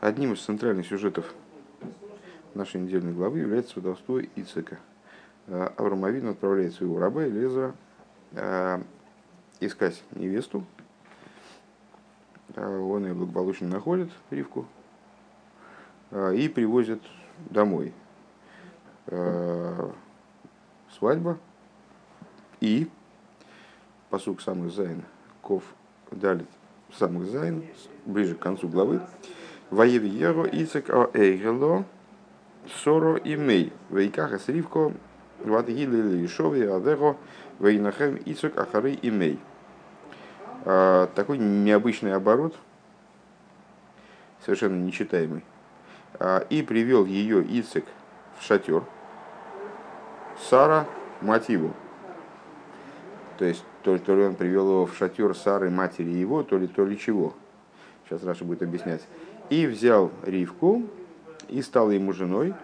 Одним из центральных сюжетов нашей недельной главы является сватовство Ицека. Э, Авраам Авин отправляет своего раба Элезера э, искать невесту. Э, он ее благополучно находит, Ривку, и привозит домой. Свадьба и посук самых Зайн, Ков Далит самых Зайн, ближе к концу главы, Воевьеро Ицек о Эйгело, Соро и Мей, Вейкаха Сривко, Ватгили Лишови, Адеро, Вейнахем Ицек Ахары и Мей. Такой необычный оборот, совершенно нечитаемый. А, и привел ее Ицек в шатер. Сара его. То есть, то, то ли он привел его в шатер Сары, матери его, то ли, то ли чего. Сейчас Раша будет объяснять. И взял Ривку и стал ему женой.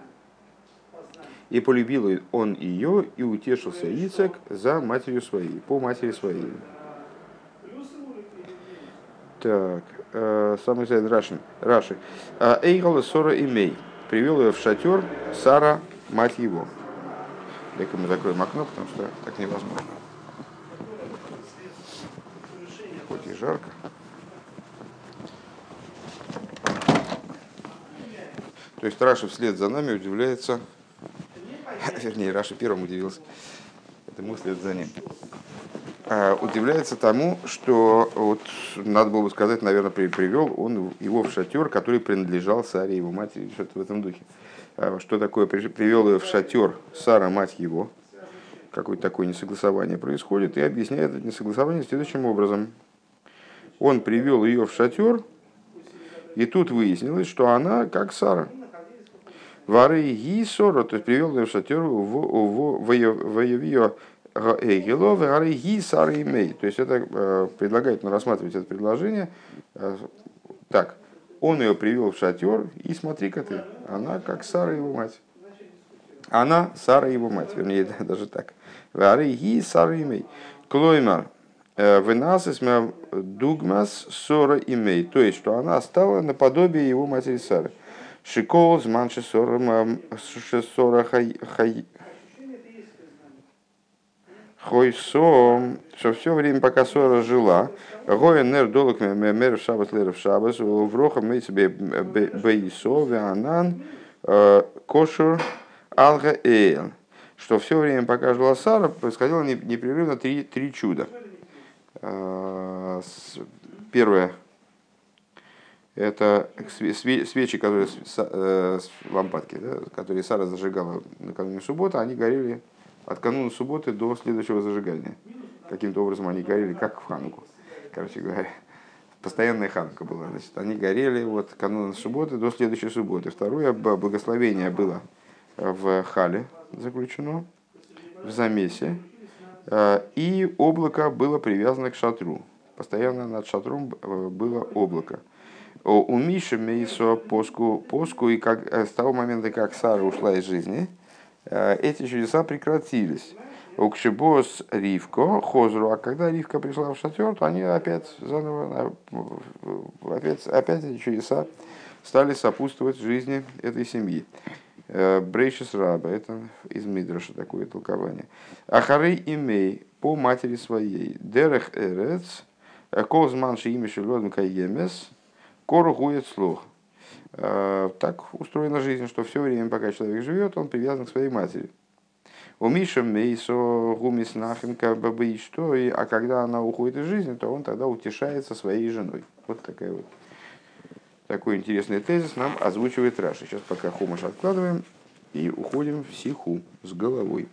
И полюбил он ее, и утешился Ицек за матерью своей, по матери своей. Так, э, самый сайт Раши. Раши. «А Эйгала Сора Имей. Привел ее в шатер Сара, мать его. Дай-ка мы закроем окно, потому что так невозможно. Хоть и жарко. То есть Раши вслед за нами удивляется, вернее, Раши первым удивился, это мы вслед за ним, а, удивляется тому, что вот надо было бы сказать, наверное, привел он его в шатер, который принадлежал Саре, его матери, что-то в этом духе. А, что такое? Привел ее в шатер Сара, мать его, какое-то такое несогласование происходит, и объясняет это несогласование следующим образом. Он привел ее в шатер, и тут выяснилось, что она как Сара – Вары Гисора, то есть привел ее в шатер в Воевио Эгело, Вары Гисара имей. То есть это э, предлагает ну, рассматривать это предложение э, так. Он ее привел в шатер, и смотри-ка ты, она как Сара его мать. Она Сара его мать, вернее, даже так. Вары Ги Сара имей. Клоймар, э, Венасис дугмас сора имей. То есть, что она стала наподобие его матери Сары. Шикол, зман шесора хай... Хойсо, что все время, пока Сора жила, Гоя нер долг мер в шабас лер в шабас, в роха мы себе бейсо, веанан, э, кошер, алга эйл. Что все время, пока жила Сара, происходило непрерывно три, три чуда. Э, первое, это свечи, которые э, лампадки, да, которые Сара зажигала накануне субботы, они горели от кануна субботы до следующего зажигания. Каким-то образом они горели, как в Хануку, короче говоря. Постоянная ханка была. Значит, они горели вот кануна субботы до следующей субботы. Второе благословение было в Хале заключено, в замесе. Э, и облако было привязано к шатру. Постоянно над шатром э, было облако у Миши Мейсо поску, поску, и как, э, с того момента, как Сара ушла из жизни, э, эти чудеса прекратились. У Кшибос Ривко, Хозру, а когда Ривка пришла в шатер, то они опять заново, опять, опять эти чудеса стали сопутствовать жизни этой семьи. Э, Брейшис Раба, это из Мидраша такое толкование. Ахарей имей по матери своей. Дерех Эрец, Колзманши имеши Лодм Каемес, Кору гует слух. Э, так устроена жизнь, что все время, пока человек живет, он привязан к своей матери. У Миша Мейсо Гумис Нахенка Бабы что, а когда она уходит из жизни, то он тогда утешается своей женой. Вот такая вот. Такой интересный тезис нам озвучивает Раша. Сейчас пока хумаш откладываем и уходим в сиху с головой.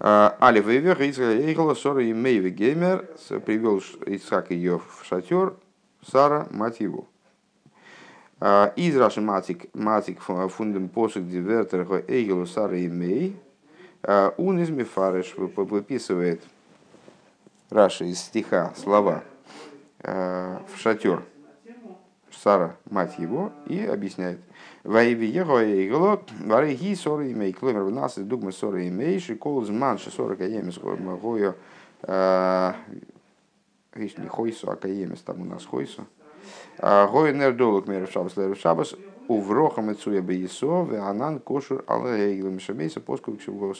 Э, Али Вейвер, Израиль, Сора и Мейви Геймер привел Исаак ее в шатер, Сара, мать его. Из Раши Матик, Матик фундам посук дивертер Эйгелу Сара и Мей, он из Мефареш выписывает Раши из стиха слова в шатер Сара, мать его, и объясняет. Ваиви его эйгло, вареги сора имей, кломер в нас и дугма сора имей, шикол зман шесора каемис гою Не хойсу, а каемис, там у нас хойсу. Гойнер долг мэр шабас лэр шабас уврохам и цуя бейсо анан кошур алгейглым шабейса поскольку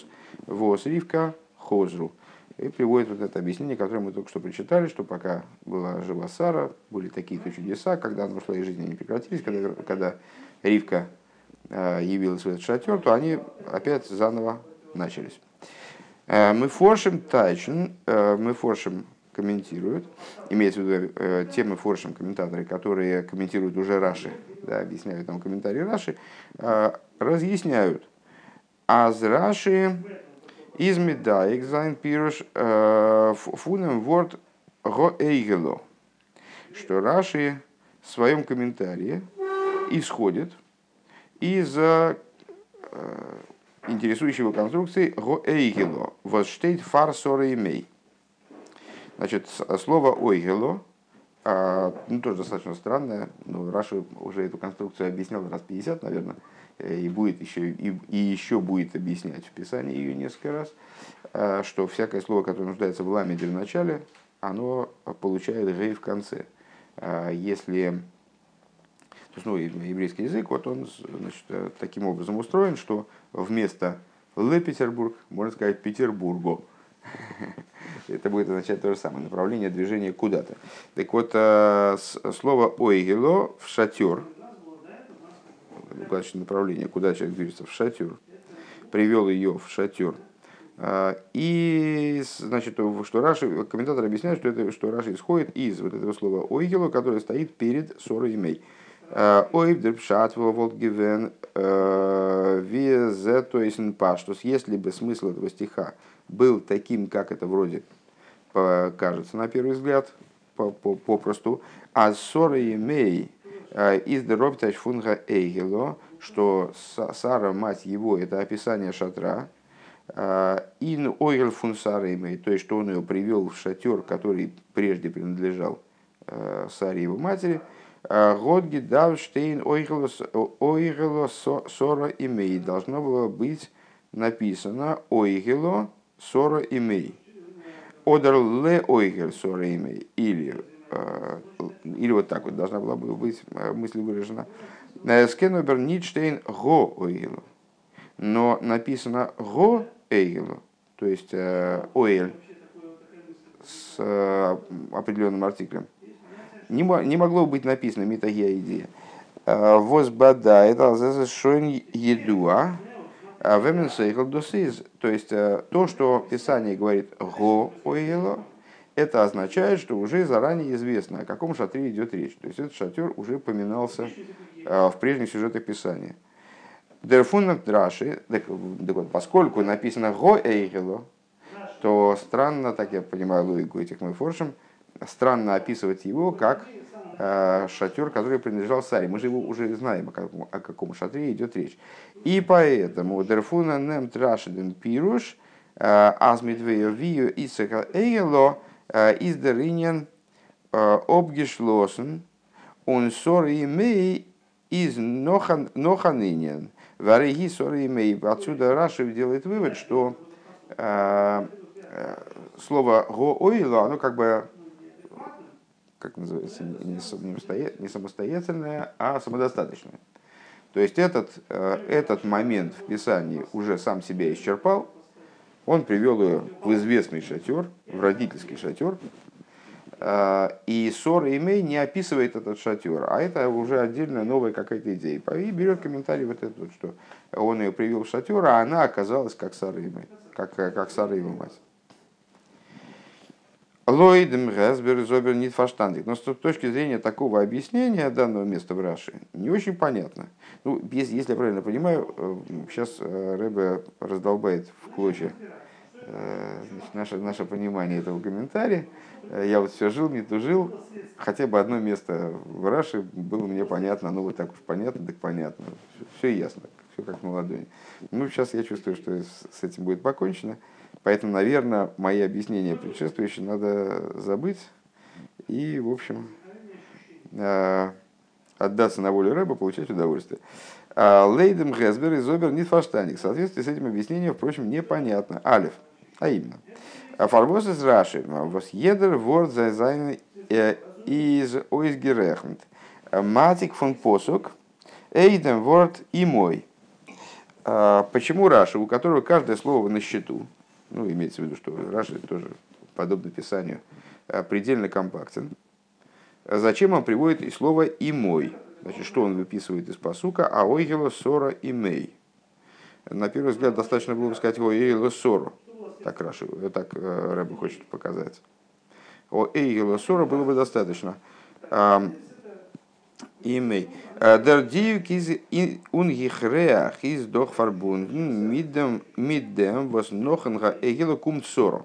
вос ривка хозру. И приводит вот это объяснение, которое мы только что прочитали, что пока была жива Сара, были такие-то чудеса, когда она ушла из жизни, не прекратились, когда, когда Ривка э, явилась в этот шатер, то они опять заново начались. Э, מפרשים טײַטשן, э, מפרשים комментируют, имеется в виду те מפרשים комментаторы, которые комментируют уже Раши, да, объясняют там комментарии Раши, разъясняют. אַז רש"י איז מדייק זײַן פירוש פונעם וואָרט האהלה. Что Раши в своем комментарии исходит из э, интересующего конструкции го эйгело. Вот штейт фар сора имей. Значит, слово ойгело, а, ну, тоже достаточно странное, но Раши уже эту конструкцию объяснял раз 50, наверное, и будет еще и, и еще будет объяснять в Писании ее несколько раз, э, что всякое слово, которое нуждается в ламеде в начале, оно получает гей в конце. Э, если то есть, ну, еврейский язык, вот он значит, таким образом устроен, что вместо Ле Петербург можно сказать Петербурго. Это будет означать то же самое, направление движения куда-то. Так вот, слово ойгело в шатер, указочное направление, куда человек движется, в шатер, привел ее в шатер. А, и, значит, что Раши, комментатор объясняет, что, это, что Раши исходит из вот этого слова ойгело, которое стоит перед сорой. А, Ойб дерпшат волгивен а, везе то есть паштус. Если бы смысл этого стиха был таким, как это вроде кажется на первый взгляд, попросту, а сора имей Э, из Деробташ фунга Эйгело, что Сара, мать его, это описание шатра. Э, ин Ойгел фун Сареймей, то есть, что он ее привел в шатер, который прежде принадлежал э, Саре его матери. Годги Давштейн Ойгело Сора имей. Должно было быть написано Ойгело Сора имей. Одер ле Ойгел Сора имей. Или Э, или вот так вот должна была бы быть э, мысль выражена. Э, Скенобер Нитштейн го оилу. Но написано го эйлу, то есть оэль с определенным артиклем. Не, не могло быть написано митагия идея. Возбада это шойн едуа. Вемен досиз. То есть то, что Писание говорит го оилу, это означает, что уже заранее известно, о каком шатре идет речь. То есть этот шатер уже поминался э, в прежних сюжетах Писания. Так вот, поскольку написано «го эйгело», то странно, так я понимаю логику этих мы форшем, странно описывать его как э, шатер, который принадлежал Саре. Мы же его уже знаем, о каком, о каком шатре идет речь. И поэтому Дерфуна нем Трашиден Пируш, э, Азмитвею Вию Исака Эйгело, из Деринен обгешлосен он сори имей из ноханинен. Вареги сори имей. Отсюда Рашев делает вывод, что э, слово го ойло, оно как бы как называется, не самостоятельное, а самодостаточное. То есть этот, э, этот момент в Писании уже сам себя исчерпал, он привел ее в известный шатер, в родительский шатер, а, и Сор Имей не описывает этот шатер, а это уже отдельная новая какая-то идея. И берет комментарий вот этот, что он ее привел в шатер, а она оказалась как Сара Имей, как, как Сара его мать. Лойдем Гесбер Зобер не фаштандик. Но с точки зрения такого объяснения данного места в Раши не очень понятно. Ну, если, если я правильно понимаю, сейчас э, э, Рэбе раздолбает в клочья э, значит, наше, наше понимание этого комментария. Я вот все жил, не тужил. Хотя бы одно место в Раши было мне понятно. Ну, вот так уж понятно, так понятно. Все ясно, все как на ладони. Ну, сейчас я чувствую, что с этим будет покончено. Поэтому, наверное, мои объяснения предшествующие надо забыть и, в общем, э, отдаться на волю рыба, получать удовольствие. А, Лейдем Гесбер и Зобер не фаштаник. В соответствии с этим объяснением, впрочем, непонятно. Алиф. А именно. Фарбос из Раши. Вос едер ворд зайзайн э, из ойсгерехнт. מעתיק פון פסוק, אויך דעם וואָרט אמו. Почему Раши, у которого каждое слово на счету, ну, имеется в виду, что Раши тоже, подобно Писанию, предельно компактен, зачем он приводит и слово «אמו»? Значит, что он выписывает из פסוק а? האהלה שרה אמו. На первый взгляд достаточно было бы сказать האהלה שרה. Так Раши, так э, Ребе хочет показать. О ойгела сора было бы достаточно. Имей. Diuk из унгихреах из дох фарбунден миддем миддем was нохенга эгела кум цоро.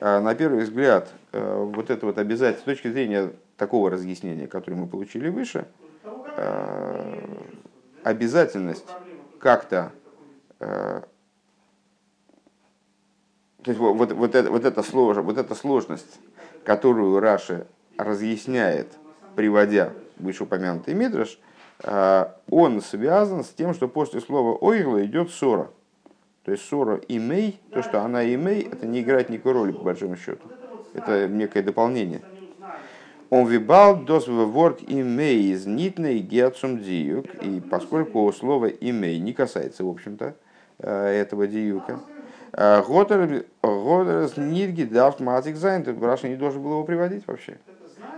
На первый взгляд, э, вот это вот обязательство, с точки зрения такого разъяснения, которое мы получили выше, э, обязательность как-то э, то есть вот, вот, вот, это, вот, эта сложность, вот эта сложность, которую Раши разъясняет, приводя вышеупомянутый Мидраш, э, он связан с тем, что после слова ойгла идет ссора. То есть ссора имей, то, что она имей, это не играет никакой роли по большому счету. Это некое дополнение. Он вибал дос ворд имей из нитной геацум диюк. И поскольку слово имей не касается, в общем-то, э, этого דיוק а, э, האָט ער ניט געדאַרפט מעתיק זײַן, Раши не должен был его приводить вообще.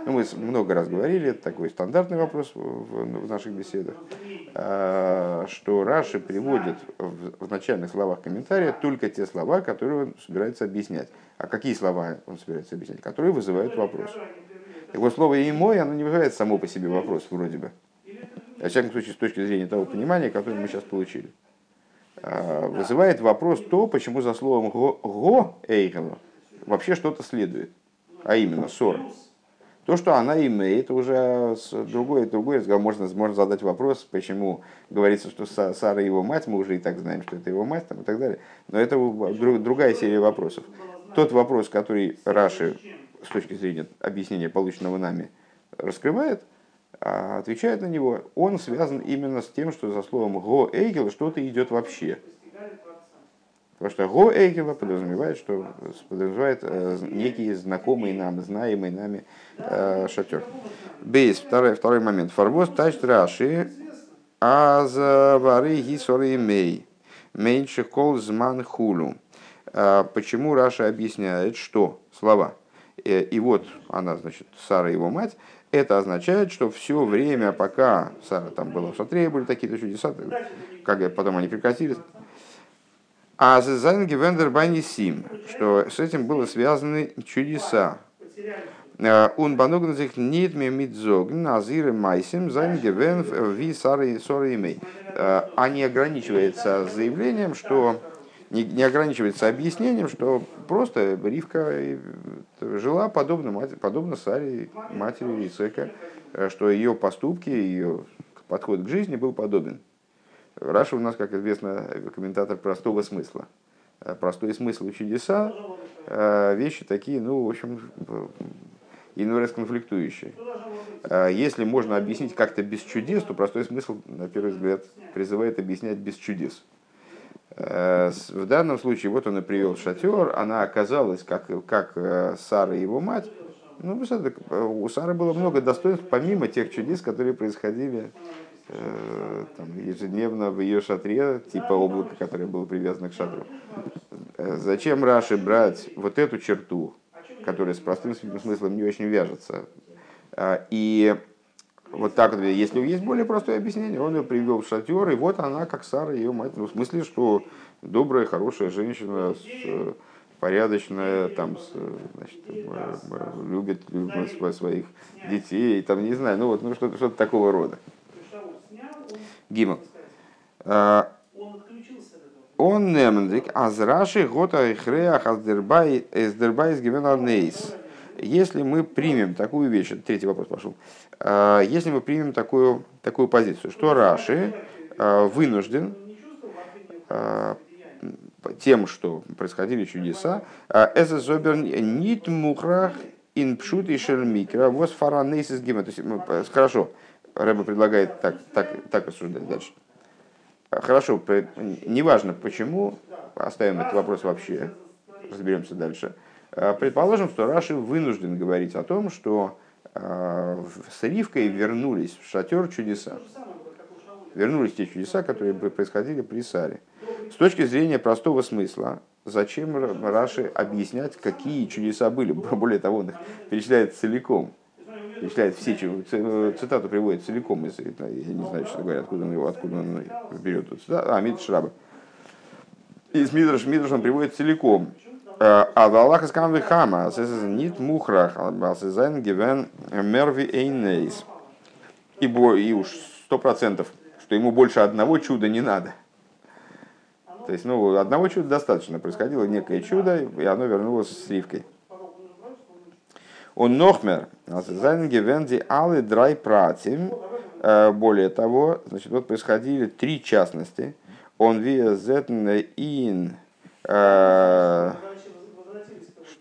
Ну, мы много раз говорили, это такой стандартный вопрос в, наших беседах, а, что Раши приводит в, начальных словах комментария только те слова, которые он собирается объяснять. А какие слова он собирается объяснять? Которые вызывают вопрос. Вот, слово «אמו», оно не вызывает само по себе вопрос, вроде бы. Во всяком случае, с точки зрения того понимания, которое мы сейчас получили. А, вызывает вопрос то, почему за словом «го», эйхело вообще что-то следует. А именно, ссора. То, что она имеет, уже другой, другой разговор. Можно, можно задать вопрос, почему говорится, что Сара его мать, мы уже и так знаем, что это его мать там, и так далее. Но это другая серия вопросов. Тот вопрос, который Раши с точки зрения объяснения, полученного нами, раскрывает, а отвечает на него, он связан именно с тем, что за словом «го эйгел» что-то идет вообще. Потому что го эйгела подразумевает, что подразумевает э, некий знакомый нам, знаемый нами э, шатер. Бейс, второй, второй момент. Фарвоз тач раши аз вары гисоры мей. Меньше кол зман хулу. Э, почему Раша объясняет, что слова э, и вот она, значит, Сара его мать, это означает, что все время, пока Сара там была в шатре, были такие-то чудеса, как потом они прекратились, а Зайн Гевендер Сим, что с этим было связаны чудеса. Он банугн sich nicht mehr mit Sorgen, Азиры Майсим, Зайн Гевен Ви Сары Соры Имей. А не ограничивается заявлением, что не, не ограничивается объяснением, что просто Ривка жила подобно, подобно Саре, матери Ицека, что ее поступки, ее подход к жизни был подобен. Раша у нас, как известно, комментатор простого смысла. Э, простой смысл и чудеса, э, вещи такие, ну, в общем, иной раз конфликтующие. Э, если можно объяснить как-то без чудес, то простой смысл, на первый взгляд, призывает объяснять без чудес. В данном случае, вот он и привел шатер, она оказалась, как, как Сара и его мать, ну, у Сары было много достоинств, помимо тех чудес, которые происходили Э, там, ежедневно в ее шатре, типа облака, которое было привязано к шатру. Э, зачем Раши брать вот эту черту, которая с простым смыслом не очень вяжется? Э, и вот так если есть более простое объяснение, он ее привел в шатер, и вот она, как Сара, ее мать, ну, в смысле, что добрая, хорошая женщина, с, порядочная, там, значит, любит, любит своих детей, там, не знаю, ну вот, ну что-то что такого рода. Гимл. А, он немдик, азраши гота ихреах аздербай эздербай нейс. Если мы примем такую вещь, третий вопрос пошел, а, если мы примем такую, такую позицию, что Раши а, вынужден тем, что происходили чудеса, это зобер нит мухрах ин пшут и шермикра, вос фаранейс из гима. То есть, хорошо, Рэба предлагает так, так, так рассуждать дальше. Хорошо, неважно почему, оставим этот вопрос вообще, разберемся дальше. Предположим, что Раши вынужден говорить о том, что с Ривкой вернулись в шатер чудеса. Вернулись те чудеса, которые происходили при Саре. С точки зрения простого смысла, зачем Раши объяснять, какие чудеса были? Более того, он их перечисляет целиком. Перечисляет все, цитату приводит целиком. Из, я не знаю, что говорят, откуда он его, откуда он берет. А, Мидрш Раба. Из Мидрш, Мидрш он приводит целиком. А Аллах скам хама, нит мухрах, алсезайн гивен мерви эйнейс. Ибо и уж сто процентов, что ему больше одного чуда не надо. То есть, ну, одного чуда достаточно. Происходило некое чудо, и оно вернулось с Ривкой. Он нохмер, алсезайн гивен ди алы драй пратим. Э, более того, значит, вот происходили три частности. Он виа зетн ин э,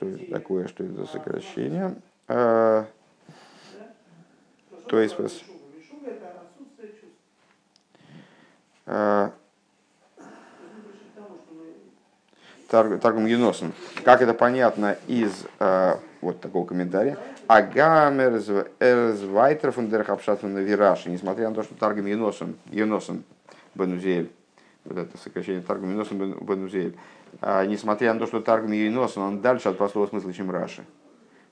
что это такое, что это за сокращение. А, то есть вас... А, Таргум Юносен. Как это понятно из а, вот такого комментария. Агамер Эрзвайтер фон Дерхапшатфон Вираши. Несмотря на то, что Таргум Юносен, Юносен Бенузель, вот это сокращение Таргум Юносен Бенузель, а, несмотря на то, что Таргум Юнос, он дальше от простого смысла, чем Раши.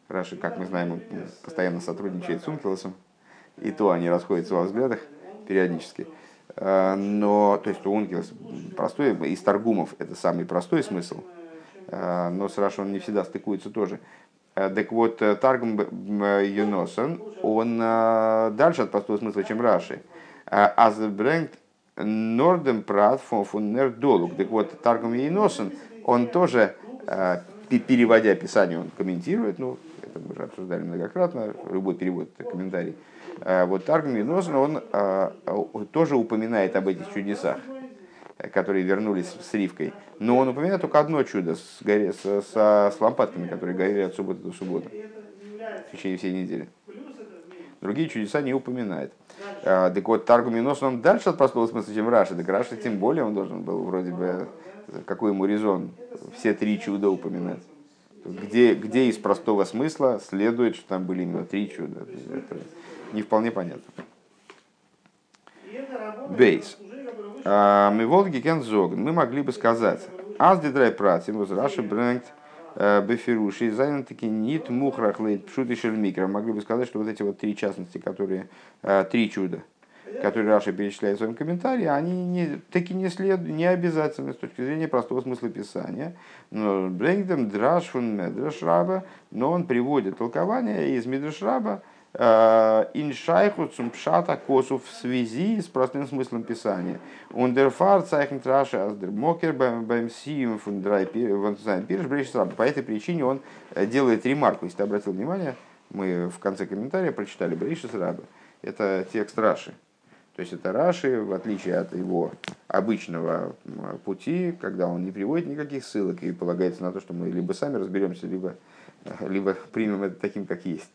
Раши, как мы знаем, он постоянно сотрудничает с Ункелосом, и то они расходятся во взглядах периодически. А, но, то есть, у Ункелос простой, из Таргумов это самый простой смысл, а, но с Раши он не всегда стыкуется тоже. Так вот, Таргум Юносон, он дальше от простого смысла, чем Раши. Азбрэнк Нордем Прат фон Нердолук. Так вот, Таргум Ейносен, он тоже, э, переводя Писание, он комментирует, ну, это мы уже обсуждали многократно, любой перевод – это комментарий. Э, вот Таргум он э, тоже упоминает об этих чудесах, которые вернулись с Ривкой. Но он упоминает только одно чудо с, горе, с, с, с лампадками, которые горели от субботы до субботы в течение всей недели. Другие чудеса не упоминает. Так вот, Таргум Йонасан, он дальше от простого смысла, чем Раши. Так Раши тем более он должен был вроде бы, какой ему резон, все три чуда упоминать. Где, где из простого смысла следует, что там были именно три чуда. Не вполне понятно. Бейс. А, מ'וואלט געקענט זאגן. Мы могли бы сказать, אז די דריי פרטים, וואס רש"י ברענגט Э, בפירושו, זיינען טאקע ניט מוכרח לויט פשוטו. Могли бы сказать, что вот эти вот три частности, которые, э, три чуда, которые Раши перечисляет в своем комментарии, они не, таки не, след, не обязательны с точки зрения простого смысла писания. נאר ער ברענגט דעם דרש פון מדרש רבה, но он приводит толкование из медраш раба, Э, אין שייכות צום פשט הכתוב в связи с простым смыслом писания. Ундерфар цайхен траши аздер мокер бэм сием фундрай пирш По этой причине он э, делает ремарку. Если ты обратил внимание, мы в конце комментария прочитали Брейшис Раба. Это текст Раши. То есть это Раши, в отличие от его обычного пути, когда он не приводит никаких ссылок и полагается на то, что мы либо сами разберемся, либо, э, либо примем это таким, как есть.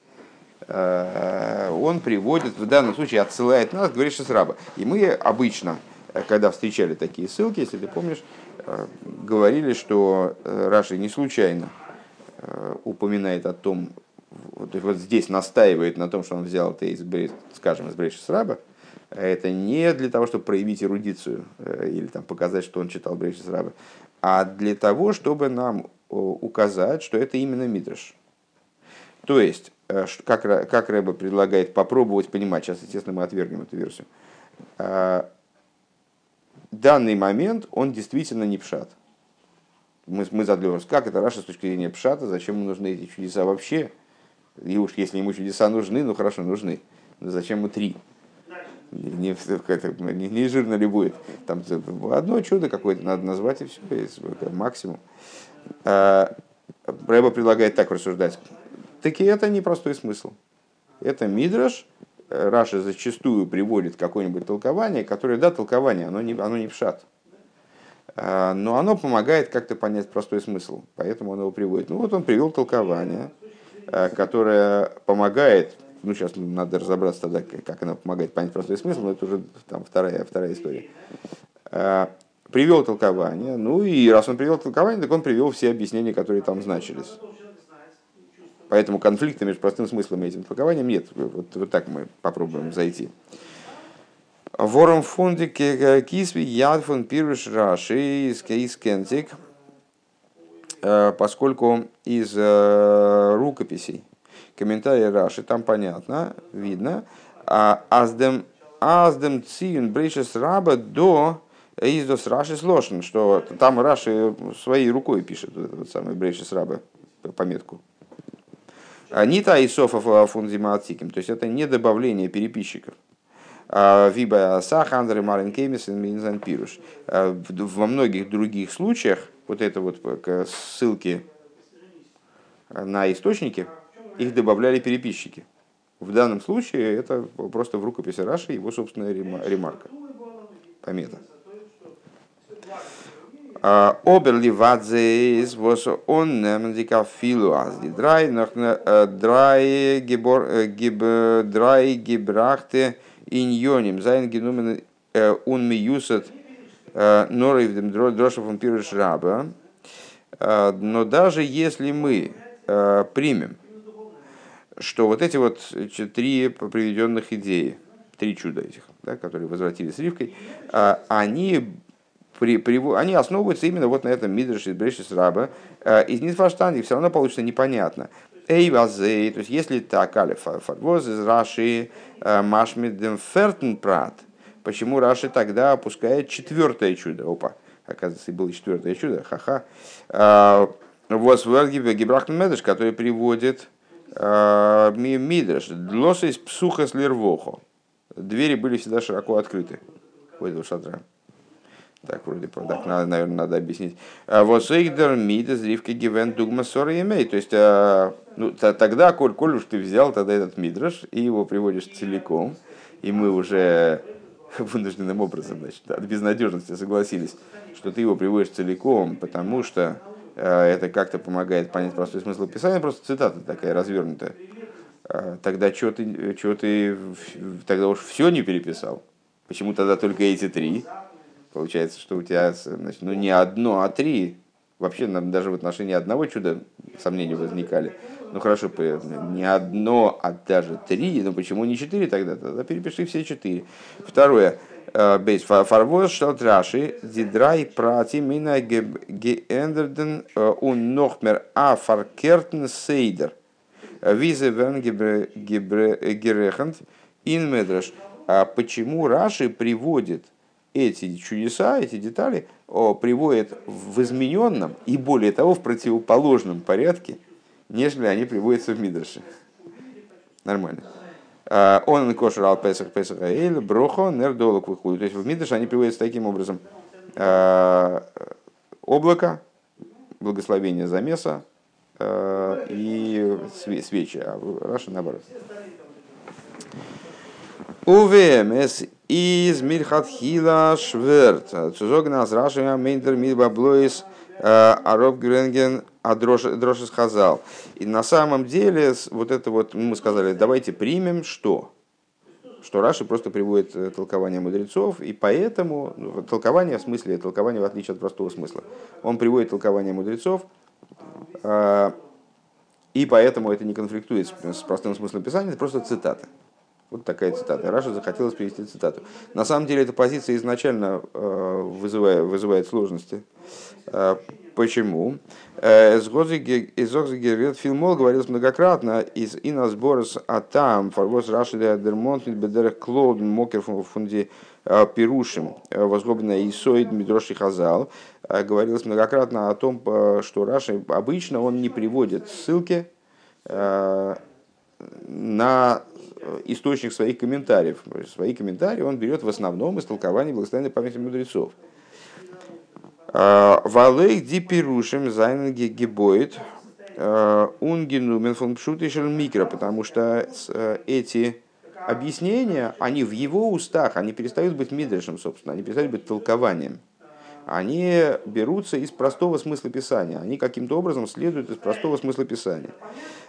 Э, он приводит, в данном случае отсылает нас, говорит Шесраба. И мы обычно, э, когда встречали такие ссылки, если ты помнишь, э, говорили, что Раши не случайно упоминает о том, вот, вот здесь настаивает на том, что он взял это из, скажем, из Брейши Сраба, это не для того, чтобы проявить эрудицию или там, показать, что он читал Брейши Сраба, а для того, чтобы нам указать, что это именно Мидраш. То есть, как, как Рэба предлагает попробовать понимать, сейчас, естественно, мы отвергнем эту версию, э, данный момент, он действительно не пшат. Мы, мы вопрос, как это Раша с точки зрения пшата, зачем ему нужны эти чудеса вообще? И уж если ему чудеса нужны, ну хорошо, нужны. Но зачем ему три? Не, не, не жирно ли будет? Там одно чудо какое-то надо назвать, и все, максимум. Э, Рэба предлагает так рассуждать. Таки это непростой смысл. Это мидраш. Раша зачастую приводит какое-нибудь толкование, которое, да, толкование, оно не, оно не пшат. А, но оно помогает как-то понять простой смысл. Поэтому он его приводит. Ну вот он привел толкование, а, которое помогает ну, сейчас надо разобраться тогда, как она помогает понять простой смысл, но это уже там вторая, вторая история. А, привел толкование, ну и раз он привел толкование, так он привел все объяснения, которые там значились. Поэтому конфликта между простым смыслом и этим толкованием нет. Вот, вот так мы попробуем зайти. Вором фунди кисви яд фон пируш раши из кентик, э, поскольку из э, рукописей комментария Раши там понятно, видно, а аздем аздем циюн брейшес раба до издос Раши сложен, что там Раши своей рукой пишет вот этот самый брейшес раба пометку. Нита и Софа фунзиматиким, то есть это не добавление переписчиков. А, Виба Сахандр и Марин Кемис Минзан Пируш. А, во многих других случаях вот это вот ссылки на источники, их добавляли переписчики. В данном случае это просто в рукописи Раши его собственная ремарка, помета. А, Оберли вадзейс was он немдика филу аз драй нах драй гибор гиб драй гибрахте иньоним зайн генумен ун миюсат норив дем дрошев пируш раба. Но даже если мы примем, что вот эти вот три приведенных идеи, три чуда этих, да, которые возвратились с Ривкой, они при, при, они основываются именно вот на этом Мидрше Брешис Раба. Э, из Нитфаштанди все равно получится непонятно. Эй, вазей, то есть если так, алиф, фарвоз из Раши, э, машмидем фертенпрат, почему Раши тогда опускает четвертое чудо? Опа, оказывается, было четвертое чудо, ха-ха. Э, вот Гибрахн Медыш, который приводит Мидраш, длосис псуха слервохо. Двери были всегда широко открыты у этого шатра. Так, вроде так, надо, наверное, надо объяснить. А вот Сейгдер Мидес Ривка Гивен Дугма Сора имей. То есть, а, ну, тогда, коль, коль уж ты взял тогда этот Мидраш и его приводишь целиком, и мы уже вынужденным образом, значит, от безнадежности согласились, что ты его приводишь целиком, потому что а, это как-то помогает понять простой смысл писания, просто цитата такая развернутая. Тогда что ты, что ты тогда уж все не переписал? Почему тогда только эти три? Получается, что у тебя значит, ну, не одно, а три. Вообще, даже в отношении одного чуда сомнения возникали. Ну хорошо, не одно, а даже три. Но почему не четыре тогда? Тогда перепиши все четыре. Второе. Э, бейс фарвоз шталт раши дидрай прати мина геэндерден ун нохмер а фаркертен сейдер. Визе вен герехант ин медраш. А почему Раши приводит эти чудеса, эти детали приводят в измененном и более того в противоположном порядке, нежели они приводятся в Мидраше. Нормально. А, он кошер ал песах песах аэль, брохо, нердолок выходит. То есть в Мидраше они приводятся таким образом. А, облако, благословение замеса и свечи, а Раши наоборот. ובאמת איז מלכתחילה שווער. צו זאגן אז רש"י מיינט דערמיט בלויז אראפברענגען א דרשת חז"ל. И на самом деле, вот это вот, мы сказали, давайте примем что? Что Раши просто приводит э, толкование мудрецов, и поэтому, ну, толкование в смысле, толкование в отличие от простого смысла, он приводит толкование мудрецов, э, и поэтому это не конфликтует с простым смыслом писания, это просто цитата. Вот такая цитата. Раша захотелось привести цитату. На самом деле эта позиция изначально э, вызывает, вызывает сложности. Э, почему? Э, Изогзигервет Филмол говорилось многократно из Инас Борис Атам, Фарвоз Раши Дермонт, Бедерех Клоуд, Мокер фунди Пирушим, возглобленная Исоид Мидроши Хазал, говорилось многократно о том, что Раши обычно он не приводит ссылки на источник своих комментариев. Свои комментарии он берет в основном из толкования благословенной памяти мудрецов. А, Валейх дипирушим зайнге гибоид э, унгенумен фон пшутишел микро, потому что э, эти объяснения, они в его устах, они перестают быть мидршем, собственно, они перестают быть толкованием. Они берутся из простого смысла Писания, они каким-то образом следуют из простого смысла Писания.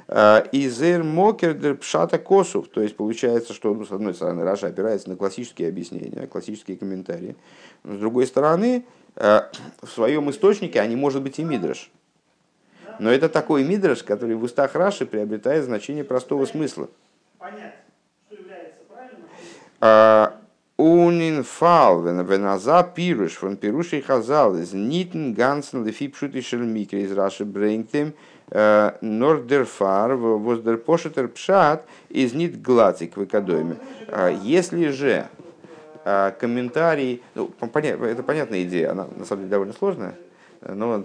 Э, Изер мокер пшата косов. То есть получается, что ну, с одной стороны Раша опирается на классические объяснения, классические комментарии. Но с другой стороны, э, в своем источнике они может быть и мидраш. Но это такой мидраш, который в устах Раши приобретает значение простого смысла. Унин фал, веназа пируш, фон пирушей хазал, из нитен гансен лефи пшутишер микро из Раши брейнтем, нордерфар, воздерпошетер пшат, из нит глацик в экодоме. Если же комментарий, ну, это понятная идея, она на самом деле довольно сложная, но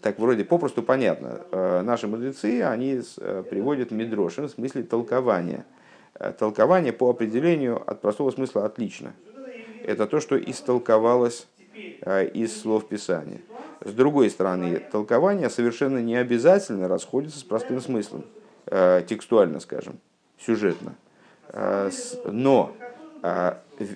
так вроде попросту понятно. Наши мудрецы, они приводят мидрошин в смысле толкования – Э, толкование по определению от простого смысла отлично. Это то, что истолковалось э, из слов Писания. С другой стороны, толкование совершенно не обязательно расходится с простым смыслом, э, текстуально, скажем, сюжетно. Но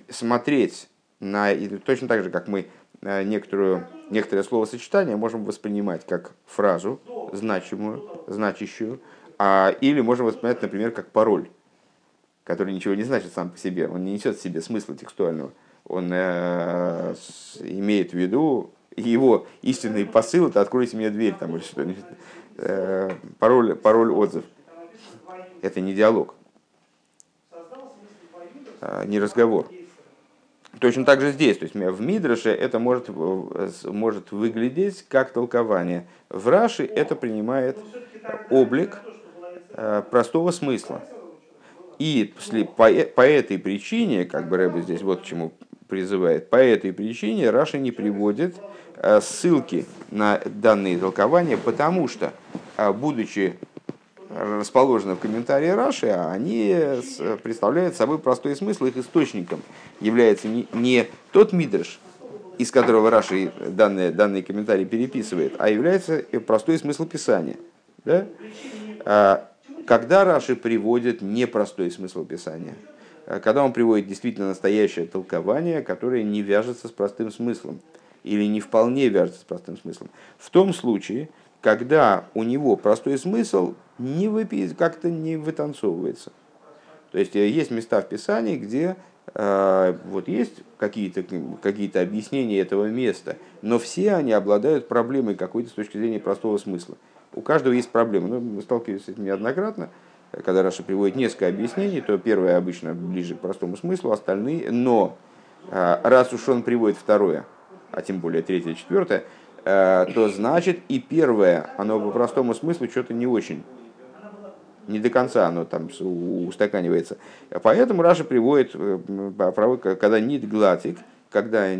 смотреть на, точно так же, как мы некоторую, некоторое словосочетание можем воспринимать как фразу значимую, значащую, а, или можем воспринимать, например, как пароль который ничего не значит сам по себе, он не несет в себе смысла текстуального. Он э, имеет в виду его истинный посыл, это «откройте мне дверь» там, или что-нибудь. Э, пароль, пароль отзыв. Это не диалог, э, не разговор. Точно так же здесь, то есть в Мидраше это может, может выглядеть как толкование. В Раши это принимает облик э, простого смысла. И по, по этой причине, как бы Рэбе здесь вот к чему призывает, по этой причине Раша не приводит э, ссылки на данные толкования, потому что, э, будучи расположены в комментарии Раши, они представляют собой простой смысл, их источником является не, тот мидрш, из которого Раши данные, данные комментарии переписывает, а является простой смысл Писания. Да? Когда Раши приводит непростой смысл Писания, э, когда он приводит действительно настоящее толкование, которое не вяжется с простым смыслом или не вполне вяжется с простым смыслом. В том случае, когда у него простой смысл не выпи... как-то не вытанцовывается. То есть э, есть места в Писании, где э, вот есть какие-то какие объяснения этого места, но все они обладают проблемой какой-то с точки зрения простого смысла у каждого есть проблемы. Ну, мы сталкивались с этим неоднократно. Когда Раша приводит несколько объяснений, то первое обычно ближе к простому смыслу, остальные. Но а, раз уж он приводит второе, а тем более третье, четвертое, а, то значит и первое, оно по простому смыслу что-то не очень. Не до конца оно там устаканивается. Поэтому Раша приводит, э, когда нит гладик, когда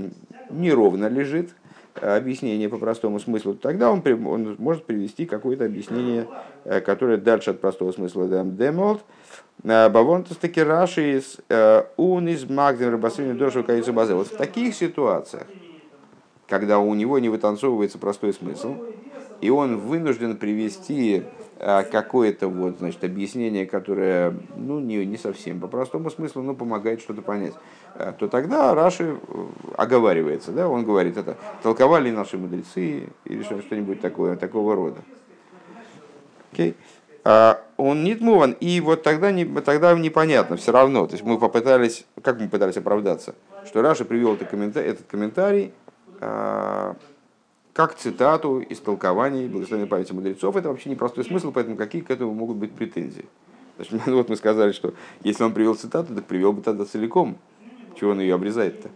неровно лежит, объяснение по простому смыслу, тогда он, он может привести какое-то объяснение, э, которое дальше от простого смысла демолт. Э, Бавонтас таки раши из э, ун из магдем рабасвини доршу кайцу базе. Вот в таких ситуациях, когда у него не вытанцовывается простой смысл, и он вынужден привести какое-то вот, значит, объяснение, которое ну, не, не совсем по простому смыслу, но помогает что-то понять. Э, то тогда Раши э, оговаривается, да, он говорит, это толковали наши мудрецы или что-нибудь такое, такого рода. Okay. А он не муван, и вот тогда, не, тогда непонятно все равно. То есть мы попытались, как мы пытались оправдаться, что Раши привел этот комментарий, этот комментарий а, как цитату из толкований благословенной памяти мудрецов. Это вообще непростой смысл, поэтому какие к этому могут быть претензии. Значит, вот мы сказали, что если он привел цитату, так привел бы тогда целиком. Чего он ее обрезает-то?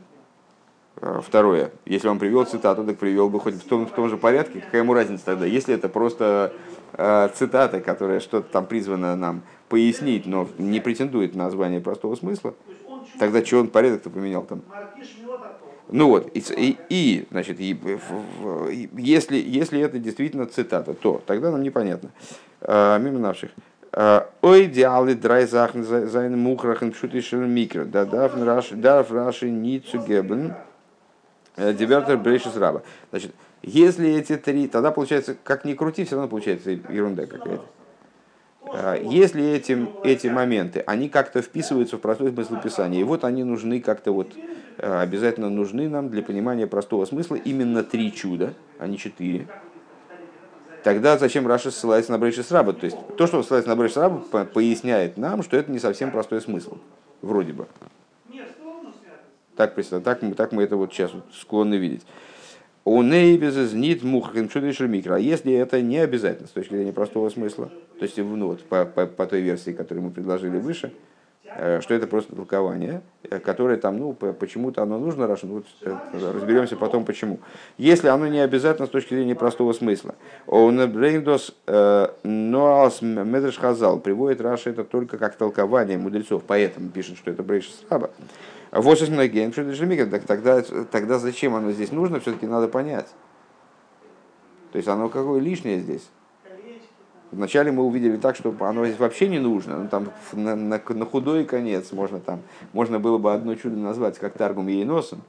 А, второе. Если он привел цитату, так привел бы хоть в том, в том же порядке. Какая ему разница тогда? Если это просто э, цитата, которая что-то там призвана нам пояснить, но не претендует на название простого смысла, тогда чего он порядок-то поменял там? Ну вот, и, и, и значит, и, и, если, если это действительно цитата, то тогда нам непонятно. А, ממה נפשך. אויב די אלע דריי זאכן זיינען מוכרח אין פשוטו של מקרא. דא דארף רש"י, דארף רש"י ניט צוגעבן. Э, די ווערטער בראשית רבה. Значит, если эти три, тогда получается, как ни крути, все равно получается ерунда какая-то. А, если эти, эти моменты, они как-то вписываются в простой смысл Писания, и вот они нужны как-то вот, э, обязательно нужны нам для понимания простого смысла именно три чуда, а не четыре, тогда зачем Раша ссылается на Брейшис Раба? То есть то, что ссылается на Брейшис Раба, поясняет нам, что это не совсем простой смысл. Вроде бы. Так, так, так мы это вот сейчас склонны видеть. און אויב ס'איז ניט מוכרח אין מקרא. А если это не обязательно с точки зрения простого смысла, то есть ну, вот, по, по, по той версии, которую мы предложили выше, что это просто толкование, э, которое там, ну, почему-то оно нужно, раз, ну, э, разберемся потом почему. Если оно не обязательно с точки зрения простого смысла. און ער ברענגט דאס נאר אלס מדרש חז"ל приводит Раши это только как толкование мудрецов, поэтому пишет, что это בראשית רבה. Вот так тогда, тогда зачем оно здесь нужно, все-таки надо понять. То есть оно какое лишнее здесь. Вначале мы увидели так, что оно здесь вообще не нужно. Ну, там на, на, на худой конец можно, там, можно было бы одно чудо назвать, как Таргум Ейносом.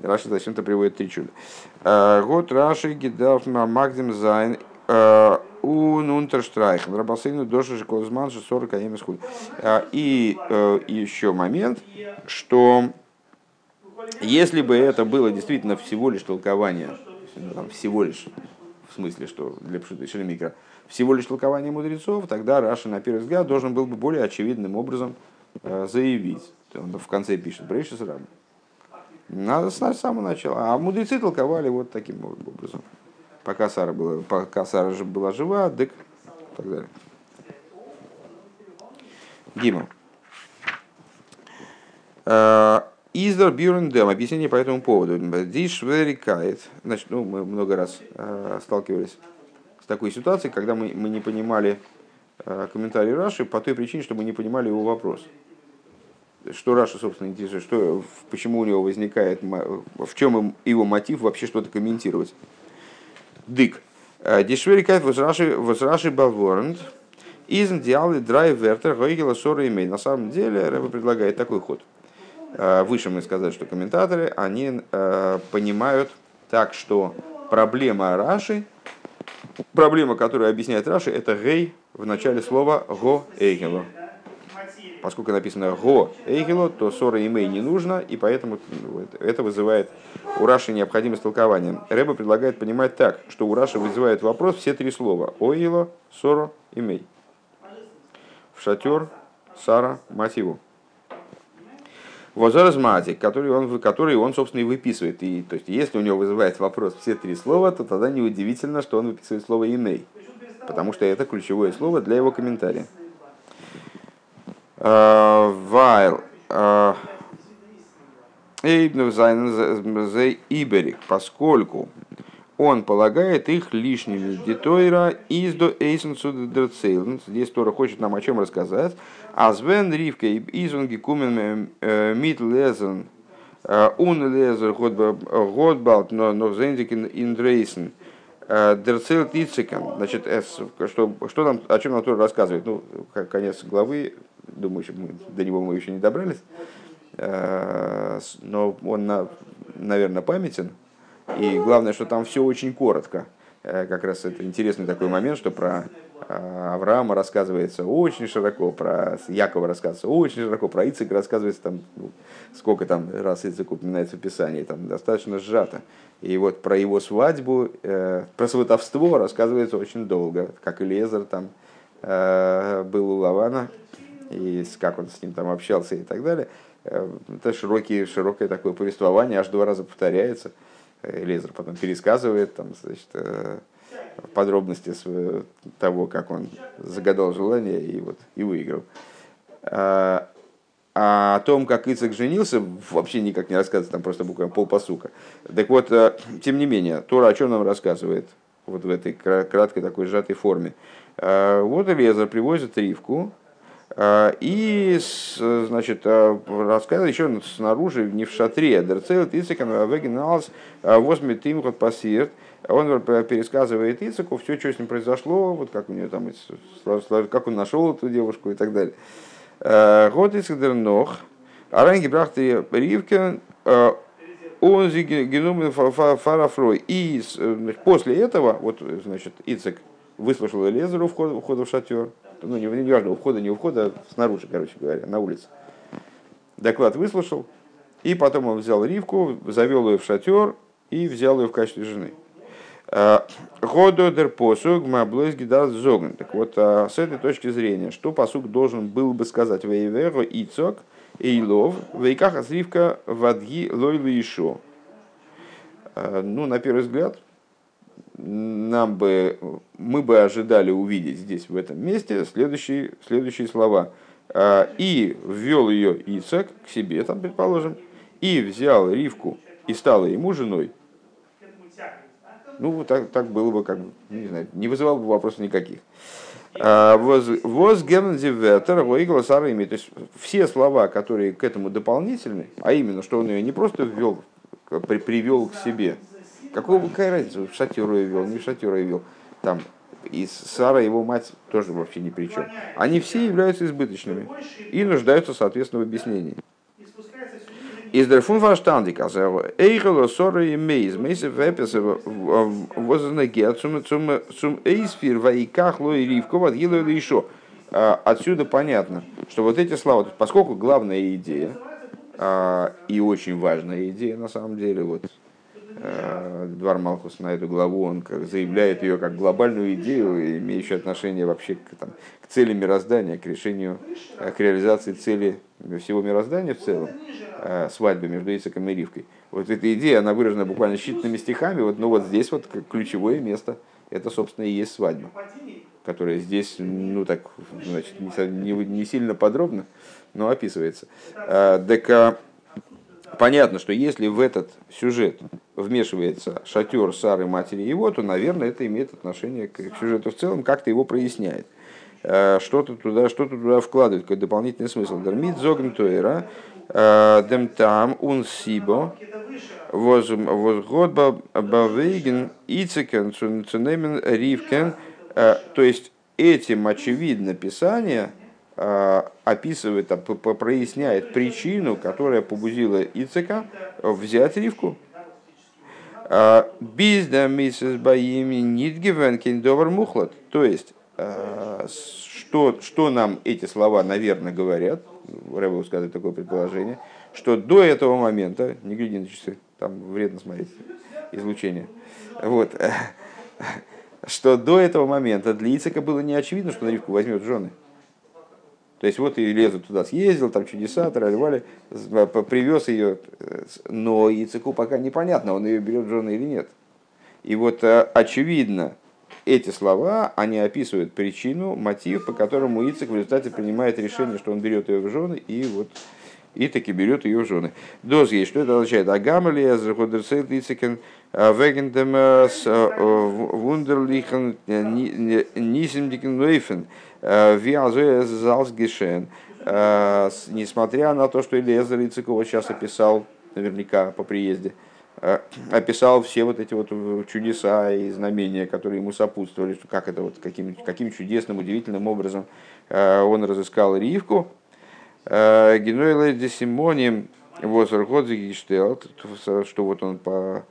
Раши зачем-то приводит три чуда. Э, год Раши Гидалф Магдим Зайн э, un Унтерштрайхен. Рабасейну Доша Шиколзман 40 аем И еще момент, что если бы это было действительно всего лишь толкование, всего лишь в смысле, что для Пшута Шелемикра, всего лишь толкование мудрецов, тогда Раша, на первый взгляд, должен был бы более очевидным образом э, заявить. Он в конце пишет Брейшис Рам. Надо с самого начала. А мудрецы толковали вот таким образом. Пока Сара была, пока Сара же была жива, дык и так далее. Гима. Издор Бюрендем, объяснение по этому поводу. Диш верикает. Значит, ну, мы много раз э, сталкивались с такой ситуацией, когда мы, мы не понимали э, комментарий Раши по той причине, что мы не понимали его вопрос. Что Раша, собственно, интересует, что, почему у него возникает, в чем его мотив вообще что-то комментировать. Дык. Э, Дишверикает возраши балворент. Изн диалы драйв вертер гойгела сора имей. На самом деле, Рэба предлагает такой ход – выше мы сказали, что комментаторы, они э, понимают так, что проблема Раши, проблема, которую объясняет Раши, это гей в начале слова го эйгело. Поскольку написано го эйгело, то ссора имей не нужно, и поэтому ну, это вызывает у Раши необходимость толкования. Рэба предлагает понимать так, что у Раши вызывает вопрос все три слова. Оило, соро, имей. В шатер, сара, мотиву. Возразматик, который он, который он, собственно, и выписывает. И, то есть, если у него вызывает вопрос все три слова, то тогда неудивительно, что он выписывает слово «אמו», потому что это ключевое слово для его комментария. ווייל. זיי זיינען איבעריק, поскольку он полагает их лишними. די תורה איז דא אויסן צו דערציילן. Здесь Тора хочет нам о чем рассказать. Азвен ривка изунги кумен э, мит лезен ун лезер годбалт но зендикин индрейсен дерцейл тицикан. Значит, что, что нам, о чем нам Тора рассказывает? Ну, конец главы, думаю, мы, до него мы еще не добрались. Э, но он, наверное, памятен и главное, что там все очень коротко. Э, как раз это интересный такой момент, что про э, Авраама рассказывается очень широко, про Якова рассказывается очень широко, про Ицика рассказывается там, ну, сколько там раз Ицик упоминается в Писании, там достаточно сжато. И вот про его свадьбу, э, про сватовство рассказывается очень долго, как и Лезер там был у Лавана, и как он с ним там общался и так далее. Это широкий, широкое такое повествование, аж два раза повторяется. Лезер потом пересказывает там, значит, э, подробности того, как он загадал желание и, вот, и выиграл. А, а о том, как Ицек женился, вообще никак не рассказывается, там просто буквально полпосука. Так вот, э, тем не менее, Тора о чем нам рассказывает вот в этой краткой такой сжатой форме. Вот Лезер привозит Ривку, и, значит, а, рассказывает еще снаружи, не в шатре, Дерцел Ицекам Вегеналс возьмет им вот пассиет. Он пересказывает Ицеку все, что с ним произошло, вот как у него там, как он нашел эту девушку и так далее. А, год Ицедернох, Аранги брахты Ривке, он генумен фарафрой. И после этого, вот, значит, Ицек выслушал Лезеру входа в шатер, ну не, не важно, у входа, не у входа, снаружи, короче говоря, на улице. Доклад выслушал, и потом он взял Ривку, завел ее в шатер и взял ее в качестве жены. А, Гододер посуг маблойс гидар зогн. Так вот, а, с этой точки зрения, что посуг должен был бы сказать Вейверо Ицок, Эйлов, Вейкаха Сривка Вадги Лойлы Ишо. ну, на первый взгляд, нам бы, мы бы ожидали увидеть здесь, в этом месте, следующие, следующие слова. «И ввел ее Ицек к себе, там, предположим, и взял Ривку и стала ему женой». Ну, так, так было бы, как не знаю, не вызывало бы вопросов никаких. Воз гернзиветер, воигла сарами. То есть все слова, которые к этому дополнительны, а именно, что он ее не просто ввел, при, привел к себе. Какого какая разница, в шатер ее вел, не в шатер ее вел. Там и Сара, его мать, тоже вообще ни при чем. Они все являются избыточными и нуждаются, соответственно, в объяснении. Из also Eigel Sorry Meis, Meise Вепесе Возенеге, zum, zum, zum Эйсфир Ваиках Лой Ривкова, Гило или еще. Отсюда понятно, что вот эти слова, поскольку главная идея, а, и очень важная идея на самом деле, вот Двор Малхус на эту главу, он заявляет ее как глобальную идею, имеющую отношение вообще к, там, к цели мироздания, к решению, э, к реализации цели всего мироздания в целом, э, свадьбы между Ицеком и Ривкой. Вот эта идея, она выражена буквально считанными стихами, вот, но вот здесь вот ключевое место, это, собственно, и есть свадьба, которая здесь, ну так, значит, не, не сильно подробно, но описывается. Так понятно, что если в этот сюжет вмешивается шатер Сары, матери его, то, наверное, это имеет отношение к сюжету в целом, как-то его проясняет. Э, что-то туда, что-то туда вкладывает, какой дополнительный смысл. Дермит зогн туэра, э, дем там ун сибо, воз год бавейген ицекен цунемен ривкен. Э, то есть этим очевидно Писание – Э, описывает, проясняет причину, которая побудила Ицека взять Ривку. Э, Bizda миссис Баими Нидгивен Киндовар Мухлад. То есть, э, что, что нам эти слова, наверное, говорят, Рэбе сказать такое предположение, что до этого момента, не гляди на часы, там вредно смотреть излучение, вот, что до этого момента для Ицека было не очевидно, что Ривку возьмет жены. То есть вот и лезут туда, съездил, там чудеса, тролливали, привез ее, но Ицеку пока непонятно, он ее берет в жены или нет. И вот э, очевидно, эти слова, они описывают причину, мотив, по которому Ицек в результате принимает решение, что он берет ее в жены, и вот и таки берет ее в жены. Дозги, что это означает? Агамали, Азерходерсейт, Ицекен, э, Вегендемас, э, Вундерлихен, Нисимдикен Нойфен, Виазуэзалсгишен, э, несмотря на то, что Элиезер Ицикова сейчас описал, наверняка по приезде, э, описал все вот эти вот чудеса и знамения, которые ему сопутствовали, что как это вот, каким, каким чудесным, удивительным образом э, он разыскал Ривку. Генуэлэ Десимони Возерходзигиштелт, что вот он по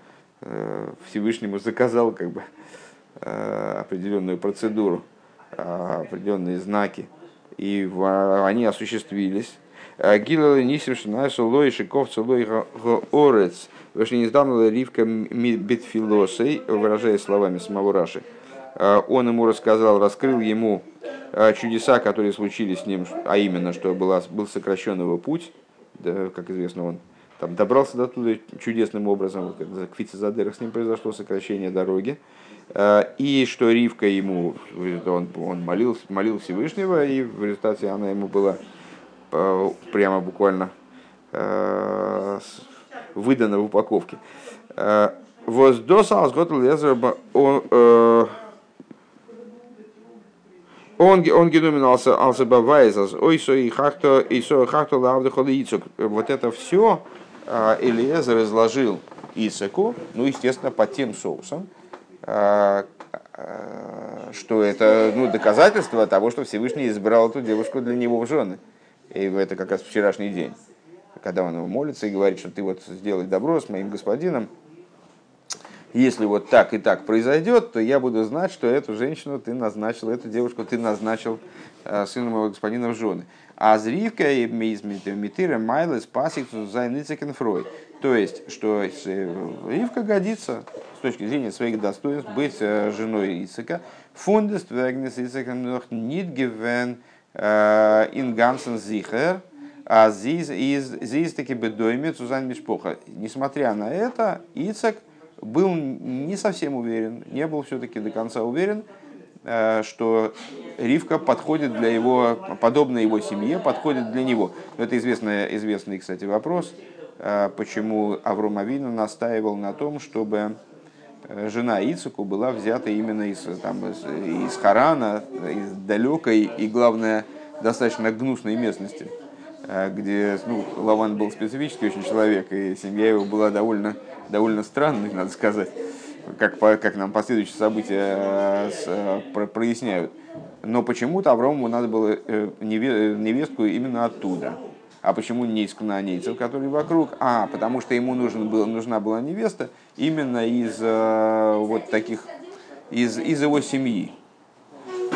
Всевышнему заказал как бы определенную процедуру определенные знаки, и они осуществились. А, Гилал Нисим Шинайшо Лой Шиковца Лой Орец Вешнеиздамла Ривка Битфилосой, выражая словами самого Раши. А, он ему рассказал, раскрыл ему чудеса, которые случились с ним, а именно, что была, был сокращен его путь, да, как известно, он там добрался до туда чудесным образом, вот, за Квицезадерах с ним произошло сокращение дороги, Э, и что Ривка ему, он, он молил, молил Всевышнего, и в результате она ему была э, прямо буквально э, выдана в упаковке. Воздосал сготл лезер он он геноминался алсабавайзас ой со и хахто и со хахто лавда ходицок вот это все Элиезер изложил Исаку, ну естественно под тем соусом, а, что это ну, доказательство того, что Всевышний избрал эту девушку для него в жены. И это как раз вчерашний день, когда он молится и говорит, что ты вот сделай добро с моим господином. Если вот так и так произойдет, то я буду знать, что эту женщину ты назначил, эту девушку ты назначил а, сыном моего господина в жены. אז רבקה איז מיט אירע מעלות פאסיק צו זיין יצחקס פרוי. То есть, что Ривка годится с точки зрения своих достоинств быть э, женой Ицека. Фундест вегнес Ицека noch nicht gewähnt in ganzen sicher, а здесь таки бедойме цузан мишпоха. Несмотря на это, Ицек был не совсем уверен, не был все-таки до конца уверен, э, что Ривка подходит для его, подобно его семье, подходит для него. Это известный, известный, кстати, вопрос, э, почему Авром Авину настаивал на том, чтобы э, жена Ицуку была взята именно из, там, из, из Харана, из далекой и, главное, достаточно гнусной местности, где ну, Лаван был специфический очень человек, и семья его была довольно довольно странный, надо сказать, как, как нам последующие события э, э, проясняют. Но почему-то Аврааму надо было э, невестку именно оттуда. А почему не из кнаанейцев, которые вокруг? А, потому что ему нужен был, нужна была невеста именно из вот таких, из, из его семьи.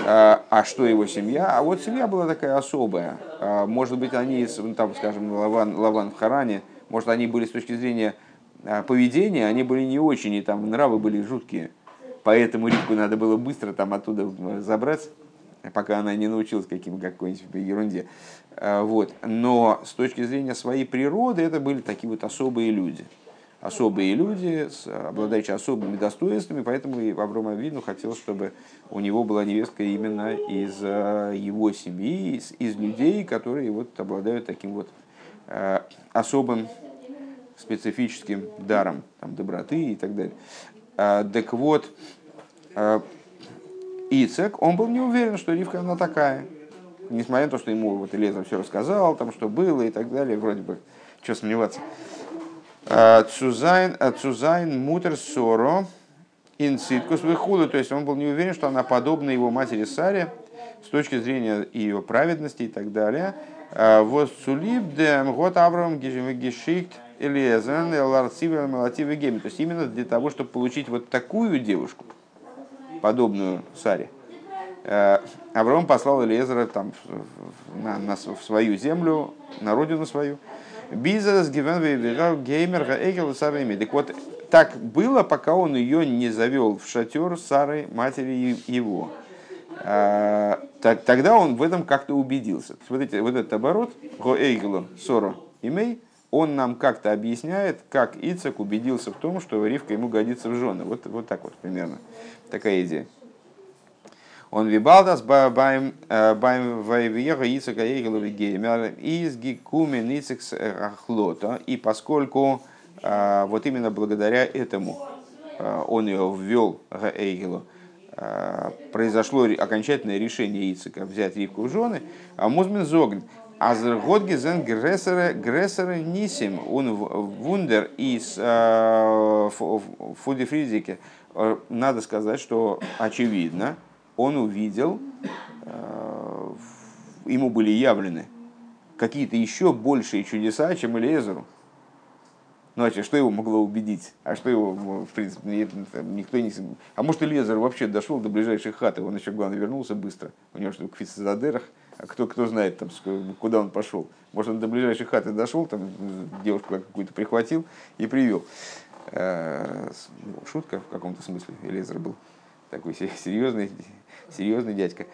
А что его семья? А вот семья была такая особая. Может быть, они, ну, там, скажем, Лаван, Лаван в Харане, может, они были с точки зрения а поведения, они были не очень, и там нравы были жуткие. Поэтому Ривку надо было быстро там оттуда забрать, пока она не научилась каким, какой-нибудь ерунде. А, вот. Но с точки зрения своей природы это были такие вот особые люди. Особые люди, обладающие особыми достоинствами, поэтому и Аврома Вину хотел, чтобы у него была невестка именно из а, его семьи, из, из людей, которые вот обладают таким вот особым специфическим даром там, доброты и так далее. А, так вот, а, Ицек, он был не уверен, что Ривка она такая. Несмотря на то, что ему вот Элезер все рассказал, там, что было и так далее, вроде бы, что сомневаться. А, Цузайн, а, Цузайн Мутер Соро Инситкус Выхуду, то есть он был не уверен, что она подобна его матери Саре с точки зрения ее праведности и так далее. Вот Сулиб Дем Гот Авраам Гешикт Элиезен, Ларцивер, Малатив и Геми. То есть именно для того, чтобы получить вот такую девушку, подобную Саре, э, Авраам послал Элиезера там, на, на, в свою землю, на родину свою. Бизнес гивен геймер эгел Сарами. Так вот, так было, пока он ее не завел в шатер Сары, матери его. Э, так, тогда он в этом как-то убедился. Эти, вот этот оборот, го соро имей, он нам как-то объясняет, как Ицек убедился в том, что Ривка ему годится в жены. Вот, вот так вот примерно. Такая идея. Он вибалдас байм э, байм вайвьега Ицека Геймер из Гикумен Ицекс Ахлота. И поскольку э, вот именно благодаря этому э, он ее ввел Эгелу, произошло окончательное решение Ицека взять Ривку в жены, а Музмин Зогн Азергот гизен грессеры нисим он вундер из фудифризики. Э, надо сказать, что очевидно, он увидел, э, ему были явлены какие-то еще большие чудеса, чем Элиезеру. Ну, а что его могло убедить? А что его, в принципе, никто не... А может, Элиезер вообще дошел до ближайшей хаты, он еще, главное, вернулся быстро. У него что, в Квицезадерах, а кто, кто знает, там, куда он пошел. Может, он до ближайшей хаты дошел, там девушку какую-то прихватил и привел. Э, шутка в каком-то смысле. Элизер был такой серьезный, серьезный дядька.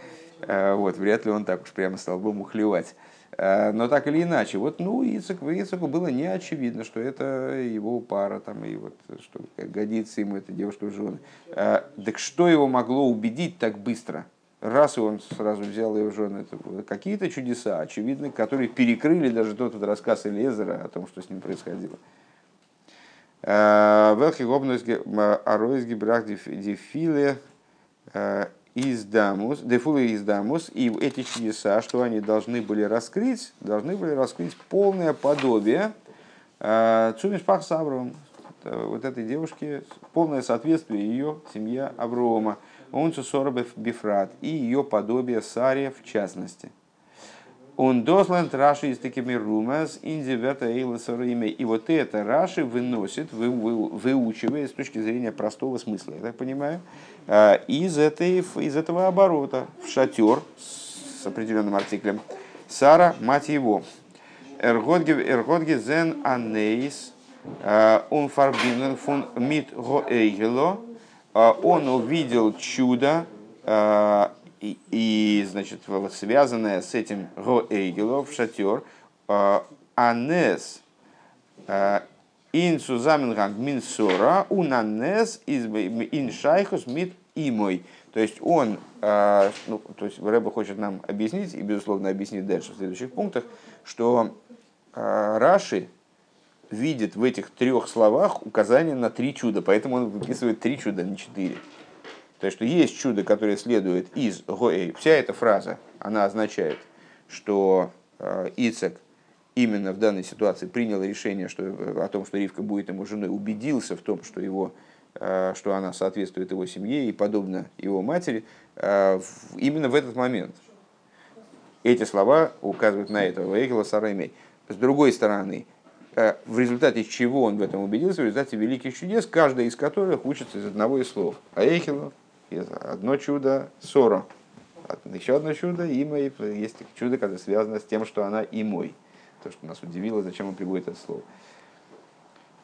Э, вот, вряд ли он так уж прямо столбом ухлевать. Э, но так или иначе, вот, ну, Ицек, Ицеку было не очевидно, что это его пара, там, и вот, что годится ему эта девушка в жены. Так что его могло убедить так быстро? раз он сразу взял ее в жены, какие-то чудеса, очевидно, которые перекрыли даже тот вот рассказ Элезера о том, что с ним происходило. Велхи аройсги брах дефиле э, из дамус, дефулы из дамус, и эти чудеса, что они должны были раскрыть, должны были раскрыть полное подобие э, Цумишпах с Авровым, вот этой девушке, полное соответствие ее семья Аврома. Он Сорбев Бифрат и ее подобие Сария в частности. Он досланд Раши из такими румас индивета имя. И вот это Раши выносит, вы, вы, выучивая с точки зрения простого смысла, я так понимаю, а, из, этой, из этого оборота в шатер с определенным артиклем. Сара, мать его. Эргодге зен анейс он фарбинен фун мит го эйгело а, он увидел чудо, и, и значит, связанное с этим Го Эйгелов, шатер, а, Анес, Инсу заменганг минсора унанес из иншайхус мит имой. То есть он, э, ну, то есть Рэба хочет нам объяснить, и безусловно объяснить дальше в следующих пунктах, что Раши видит в этих трех словах указание на три чуда, поэтому он выписывает три чуда, а не четыре. То есть, что есть чудо, которое следует из Гоэй. Вся эта фраза, она означает, что э, Ицек именно в данной ситуации принял решение что, о том, что Ривка будет ему женой, убедился в том, что его Э, что она соответствует его семье и подобно его матери, э, именно в этот момент. Эти слова указывают на это. Ваегела Сараймей. С другой стороны, э, в результате чего он в этом убедился, в результате великих чудес, каждый из которых учится из одного из слов. Аэхила, одно чудо, Сора. Еще одно чудо, имя, есть чудо, которое связано с тем, что она и мой. То, что нас удивило, зачем он приводит это слово.